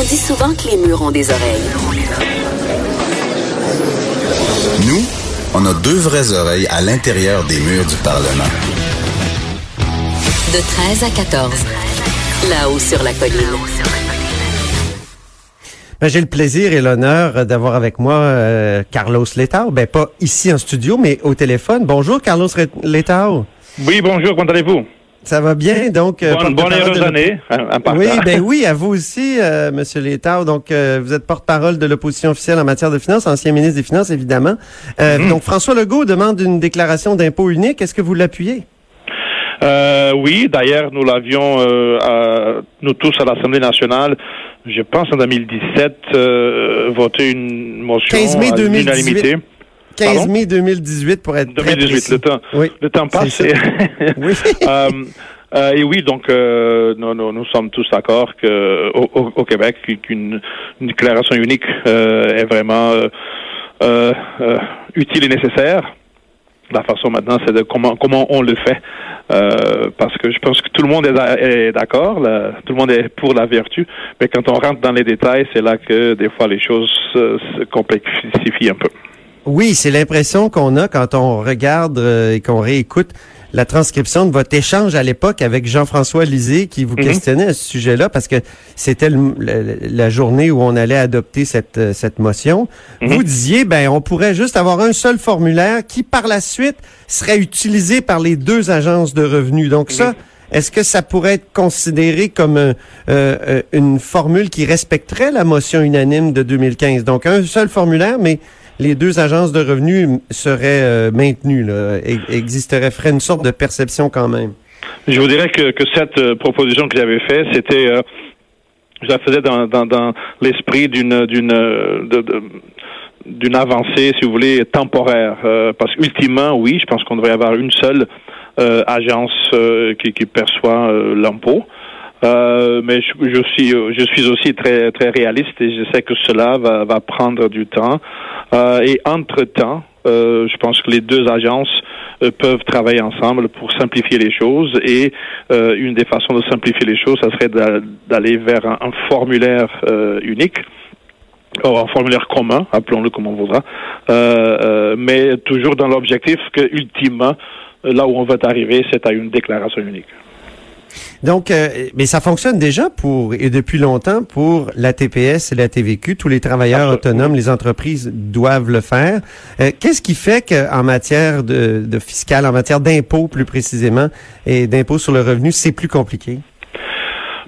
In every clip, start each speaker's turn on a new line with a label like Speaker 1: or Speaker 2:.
Speaker 1: On dit souvent que les murs ont des oreilles.
Speaker 2: Nous, on a deux vraies oreilles à l'intérieur des murs du Parlement.
Speaker 1: De 13 à 14. Là-haut sur la colline.
Speaker 3: Ben, J'ai le plaisir et l'honneur d'avoir avec moi euh, Carlos Letao. Ben, pas ici en studio, mais au téléphone. Bonjour, Carlos Letao.
Speaker 4: Oui, bonjour, comment allez-vous?
Speaker 3: Ça va bien, donc... euh,
Speaker 4: Bonne,
Speaker 3: de
Speaker 4: année. partant.
Speaker 3: Oui, ben oui, à vous aussi, euh, Monsieur Letao. Donc, euh, vous êtes porte-parole de l'opposition officielle en matière de finances, ancien ministre des Finances, évidemment. Euh,
Speaker 4: Mhm.
Speaker 3: Donc, François Legault demande une déclaration d'impôt unique. Est-ce que vous l'appuyez?
Speaker 4: Euh, oui, d'ailleurs, nous l'avions, euh, nous tous à l'Assemblée nationale, je pense en 2017, euh, voté une motion
Speaker 3: 15 mai
Speaker 4: à
Speaker 3: 2018.
Speaker 4: l'unanimité.
Speaker 3: 15
Speaker 4: Pardon?
Speaker 3: mai 2018 pour être très
Speaker 4: 2018,
Speaker 3: précis.
Speaker 4: le temps,
Speaker 3: Oui.
Speaker 4: le temps passe. Et-
Speaker 3: Oui.
Speaker 4: Euh, euh, et oui, donc euh, nous, nous, nous sommes tous d'accord que au, au- au Québec, qu'une une déclaration unique euh, est vraiment euh, utile et nécessaire. La façon maintenant, c'est de comment comment on le fait, parce que je pense que tout le monde est, d'a- est d'accord, tout le monde est pour la vertu, mais quand on rentre dans les détails, c'est là que des fois les choses se complexifient un peu.
Speaker 3: Oui, c'est l'impression qu'on a quand on regarde euh, et qu'on réécoute la transcription de votre échange à l'époque avec Jean-François Lisée qui vous
Speaker 4: Mhm.
Speaker 3: questionnait à ce sujet-là parce que c'était la journée où on allait adopter cette, euh, cette motion.
Speaker 4: Mhm.
Speaker 3: Vous disiez, ben, on pourrait juste avoir un seul formulaire qui, par la suite, serait utilisé par les deux agences de revenus. Donc ça, est-ce que ça pourrait être considéré comme un- euh, une formule qui respecterait la motion unanime de 2015? Donc un seul formulaire, mais les deux agences de revenus seraient euh, maintenues, là, e- existerait, ferait une sorte de perception quand même.
Speaker 4: Je vous dirais que, cette euh, proposition que j'avais faite, c'était, euh, je la faisais dans, dans, l'esprit d'une d'une d'une avancée, si vous voulez, temporaire. Euh, parce qu'ultimement, oui, je pense qu'on devrait avoir une seule agence qui, perçoit l'impôt. Mais je, je suis je suis aussi très très réaliste et je sais que cela va, va prendre du temps. Euh, et entre temps, euh, je pense que les deux agences euh, peuvent travailler ensemble pour simplifier les choses. Et euh, une des façons de simplifier les choses, ça serait d'a- d'aller vers un, formulaire euh, unique. Ou un formulaire commun, appelons-le comme on voudra, euh, mais toujours dans l'objectif que, ultimement, là où on va arriver, c'est à une déclaration unique.
Speaker 3: Donc, euh, mais ça fonctionne déjà pour et depuis longtemps pour la TPS et la TVQ. Tous les travailleurs
Speaker 4: Absolument.
Speaker 3: autonomes, les entreprises doivent le faire. Euh, Qu'est-ce qui fait qu'en matière de, de fiscal, en matière d'impôts plus précisément et d'impôts sur le revenu, c'est plus compliqué?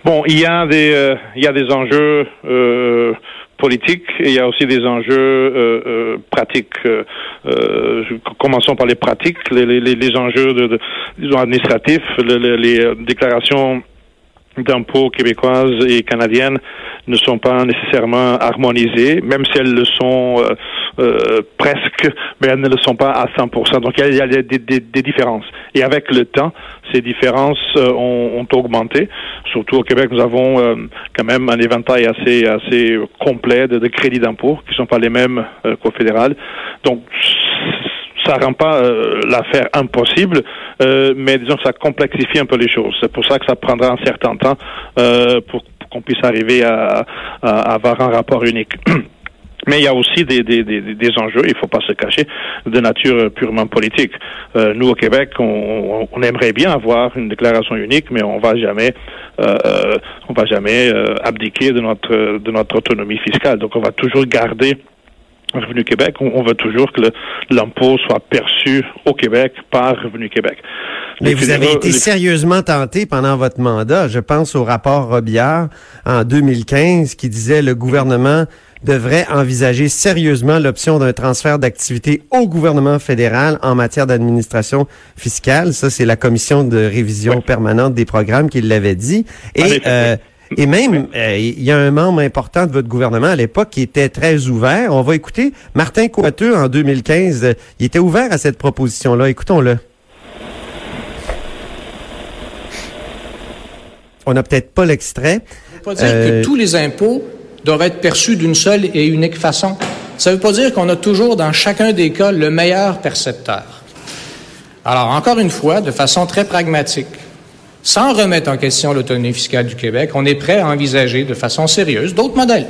Speaker 4: Bon, il y a des, euh, il y a des enjeux euh, politiques et il y a aussi des enjeux euh, euh, pratiques. Euh, euh, commençons par les pratiques, les, les, les- les enjeux de, de- disons administratifs, le- le- les euh, déclarations d'impôts québécoises et canadiennes ne sont pas nécessairement harmonisées, même si elles le sont euh, euh, presque, mais elles ne le sont pas à 100%. Donc il y a, des, des- des différences. Et avec le temps, ces différences euh, ont, ont augmenté. Surtout au Québec, nous avons euh, quand même un éventail assez assez complet de, de crédits d'impôt qui sont pas les mêmes euh, qu'au fédéral. Donc ça rend pas l'affaire impossible, euh, mais disons que ça complexifie un peu les choses. C'est pour ça que ça prendra un certain temps euh, pour, qu'on puisse arriver à, avoir un rapport unique. Mais il y a aussi des, enjeux, il faut pas se cacher, de nature purement politique. Euh, nous, au Québec, on, aimerait bien avoir une déclaration unique, mais on va jamais, euh, euh, on va jamais euh, abdiquer de notre de notre autonomie fiscale. Donc, on va toujours garder Revenu Québec, on, veut toujours que l'impôt soit perçu au Québec par Revenu Québec.
Speaker 3: Mais
Speaker 4: Les
Speaker 3: vous avez été
Speaker 4: les-
Speaker 3: sérieusement tenté pendant votre mandat. Je pense au rapport Robillard en 2015 qui disait le gouvernement devrait envisager sérieusement l'option d'un transfert d'activité au gouvernement fédéral en matière d'administration fiscale. Ça, c'est la commission de révision
Speaker 4: Oui.
Speaker 3: permanente des programmes qui l'avait dit. Et euh, Et même, euh, il y a un membre important de votre gouvernement à l'époque qui était très ouvert. On va écouter Martin Coiteux en 2015. euh, il était ouvert à cette proposition-là. Écoutons-le. On n'a peut-être pas l'extrait.
Speaker 5: Ça veut pas dire
Speaker 3: Euh,
Speaker 5: que tous les impôts doivent être perçus d'une seule et unique façon. Ça ne veut pas dire qu'on a toujours, dans chacun des cas, le meilleur percepteur. Alors, encore une fois, de façon très pragmatique, sans remettre en question l'autonomie fiscale du Québec, on est prêt à envisager de façon sérieuse d'autres modèles.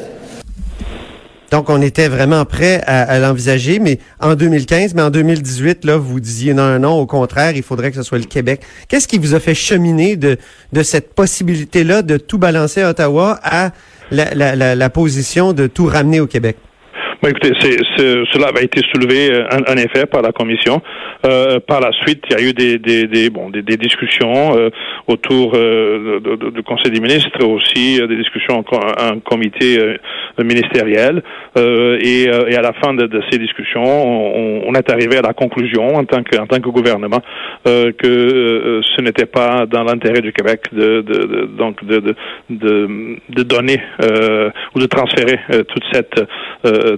Speaker 3: Donc, on était vraiment prêt à, l'envisager, mais en 2015, mais en 2018, là, vous disiez non, non, au contraire, il faudrait que ce soit le Québec. Qu'est-ce qui vous a fait cheminer de, cette possibilité-là de tout balancer à Ottawa à la position de tout ramener au Québec?
Speaker 4: Bon, écoutez, c'est, c'est- cela avait été soulevé euh, en, effet par la commission. Euh, par la suite, il y a eu des, des, des bon, des, des discussions euh, autour euh, de- de- du Conseil des ministres, aussi euh, des discussions en comité euh, ministériel. Euh, et, euh, et à la fin de, ces discussions, on, est arrivé à la conclusion en tant que, tant que gouvernement que ce n'était pas dans l'intérêt du Québec de, donc de, de, donner ou de transférer toute cette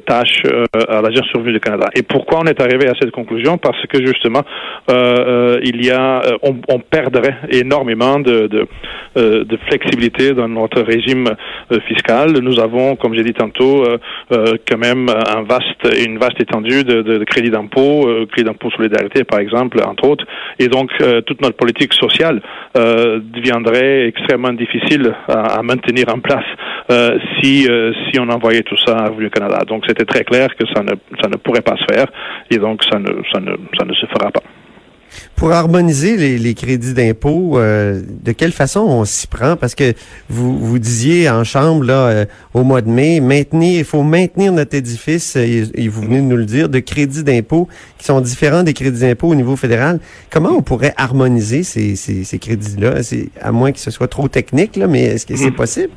Speaker 4: tâche à l'Agence sur revenu du Canada. Et pourquoi on est arrivé à cette conclusion? Parce que justement, il y a, on, on perdrait énormément de, de, flexibilité dans notre régime fiscal. Nous avons, comme j'ai dit tantôt, euh, euh, quand même un vaste, une vaste étendue de, de, crédits d'impôt, euh, crédit d'impôt solidarité par exemple, entre autres. Et donc, euh, toute notre politique sociale euh, deviendrait extrêmement difficile à, maintenir en place euh, si euh, si on envoyait tout ça à Canada. Donc, c'était très clair que ça ne ça ne pourrait pas se faire et donc ça ne ça ne ça ne se fera pas.
Speaker 3: Pour harmoniser les, les crédits d'impôt, euh, de quelle façon on s'y prend? Parce que vous, vous disiez en chambre là euh, au mois de mai, maintenir, il faut maintenir notre édifice, euh, et, et vous venez de nous le dire, de crédits d'impôt qui sont différents des crédits d'impôt au niveau fédéral. Comment on pourrait harmoniser ces, ces, ces crédits-là? À moins que ce soit trop technique, là, mais est-ce que c'est possible?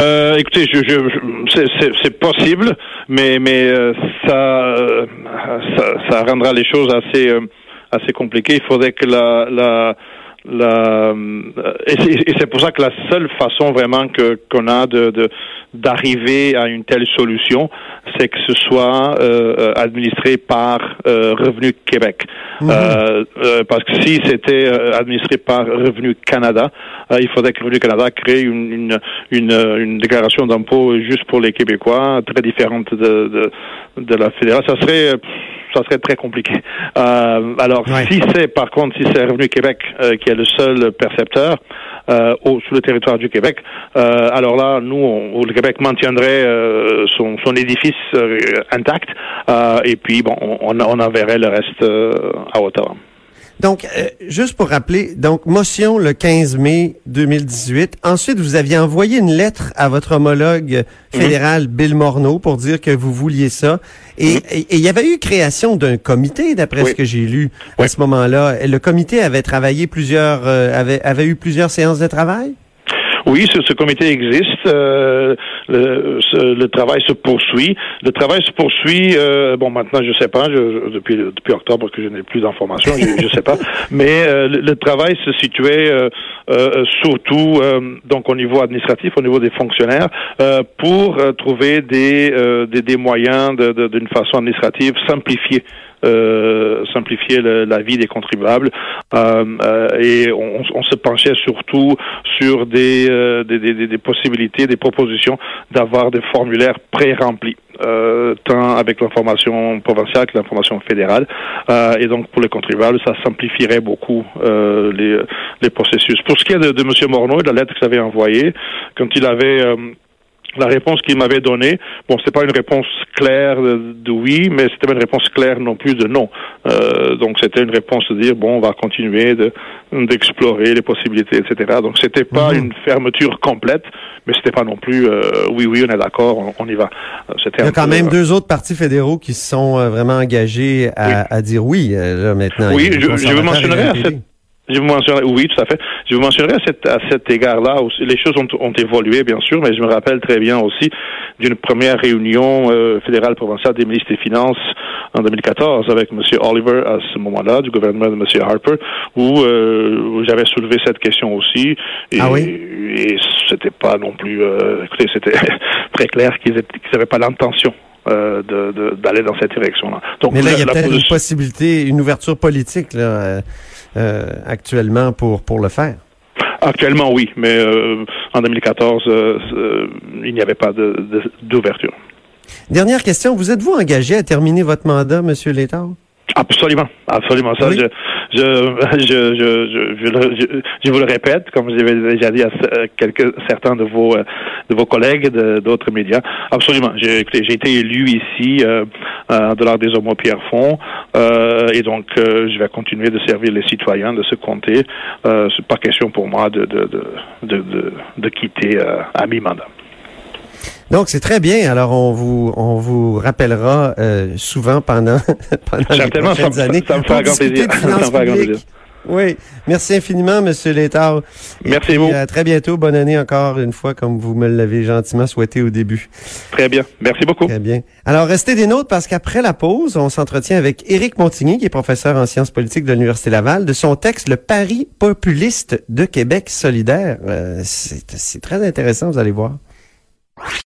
Speaker 4: Euh, écoutez, je, je, je- c'est- c'est- c'est possible, mais mais euh, ça, euh, ça ça rendra les choses assez euh, assez compliquées. Il faudrait que la la la euh, et c'est pour ça que la seule façon vraiment que qu'on a de de- d'arriver à une telle solution, c'est que ce soit euh, administré par euh, Revenu Québec. Euh, euh, parce que si c'était euh, administré par Revenu Canada, il faudrait que Revenu Canada crée une, une, une, une déclaration d'impôt juste pour les Québécois, très différente de, de, de la fédérale. Ça serait, euh, ça serait très compliqué. Euh, alors,
Speaker 3: Ouais.
Speaker 4: si c'est, par contre, si c'est Revenu Québec euh, qui est le seul percepteur euh, au, sur le territoire du Québec, euh, alors là, nous, on, le Québec maintiendrait euh, son, son édifice euh, intact euh, et puis, bon, on, on enverrait le reste euh, à Ottawa.
Speaker 3: Donc, euh, juste pour rappeler, donc motion le 15 mai 2018. Ensuite, vous aviez envoyé une lettre à votre homologue fédéral Bill Morneau pour dire que vous vouliez ça. Et et- il y avait eu création d'un comité, d'après
Speaker 4: Oui.
Speaker 3: ce que j'ai lu à ce moment-là. Le comité avait travaillé plusieurs, euh, avait, avait eu plusieurs séances de travail?
Speaker 4: Oui, ce, ce comité existe. euh, le, ce- le travail se poursuit. Le travail se poursuit. euh, bon, maintenant, je sais pas. Je, depuis depuis octobre que je n'ai plus d'informations, je, je sais pas. Mais euh, le, le travail se situait euh, euh, surtout euh, donc au niveau administratif, au niveau des fonctionnaires, euh, pour euh, trouver des, euh, des des moyens de- de- d'une façon administrative simplifiée euh, simplifier la vie des contribuables euh, euh, et on, se penchait surtout sur des, des, des, des- possibilités, des propositions d'avoir des formulaires pré-remplis. Euh, tant avec l'information provinciale que l'information fédérale. Euh, et donc, pour les contribuables, ça simplifierait beaucoup euh, les, les processus. Pour ce qui est de, de M. Morneau et de la lettre qu'il avait envoyée, quand il avait... la réponse qu'il m'avait donnée, bon, c'est pas une réponse claire de, oui, mais c'était pas une réponse claire non plus de non. Euh, donc c'était une réponse de dire bon, on va continuer de d'explorer les possibilités, etc. Donc c'était pas une fermeture complète, mais c'était pas non plus euh, oui, oui, on est d'accord, on, on y va. Euh,
Speaker 3: Il y a quand
Speaker 4: peu,
Speaker 3: même
Speaker 4: euh,
Speaker 3: deux autres partis fédéraux qui se sont euh, vraiment engagés à, à dire oui, là, maintenant.
Speaker 4: Oui, je- je vous mentionnerai à cette- Je vous mentionnerai, oui, tout à fait. Je vous mentionnerai à cet, à cet égard-là. Les choses ont, ont évolué, bien sûr, mais je me rappelle très bien aussi d'une première réunion euh, fédérale provinciale des ministres des Finances en 2014 avec M. Oliver à ce moment-là, du gouvernement de M. Harper, où, euh, où j'avais soulevé cette question aussi. Et,
Speaker 3: Ah oui?
Speaker 4: et c'était pas non plus. Euh, écoutez, c'était très clair qu'ils n'avaient pas l'intention euh, d'aller dans cette direction-là.
Speaker 3: Mais là, il y a peut-être une possibilité, une ouverture politique là, actuellement pour pour le faire?
Speaker 4: Actuellement, oui, mais en 2014, il n'y avait pas d'ouverture.
Speaker 3: Dernière question, vous êtes-vous engagé à terminer votre mandat, Monsieur Létard?
Speaker 4: Absolument, absolument. Ça, je, je, je, je, je, vous le répète, comme j'avais déjà dit à quelques certains de vos euh, de vos collègues d'autres médias. Absolument. J'ai été élu ici euh, euh, de l'art des hommes au Pierrefonds, euh, et donc euh, je vais continuer de servir les citoyens de ce comté. Euh, c'est pas question pour moi de de de de, de, quitter à mi-mandat.
Speaker 3: Donc c'est très bien. Alors on vous on vous rappellera euh, souvent pendant pendant les prochaines années.
Speaker 4: Ça me fait grand plaisir.
Speaker 3: Oui, merci infiniment, Monsieur Létard.
Speaker 4: Merci vous.
Speaker 3: À très bientôt. Bonne année encore une fois, comme vous me l'avez gentiment souhaité au début.
Speaker 4: Très bien. Merci beaucoup.
Speaker 3: Très bien. Alors, restez des nôtres parce qu'après la pause, on s'entretient avec Éric Montigny, qui est professeur en sciences politiques de l'Université Laval, de son texte Le Paris populiste de Québec solidaire. Euh, c'est très intéressant, vous allez voir.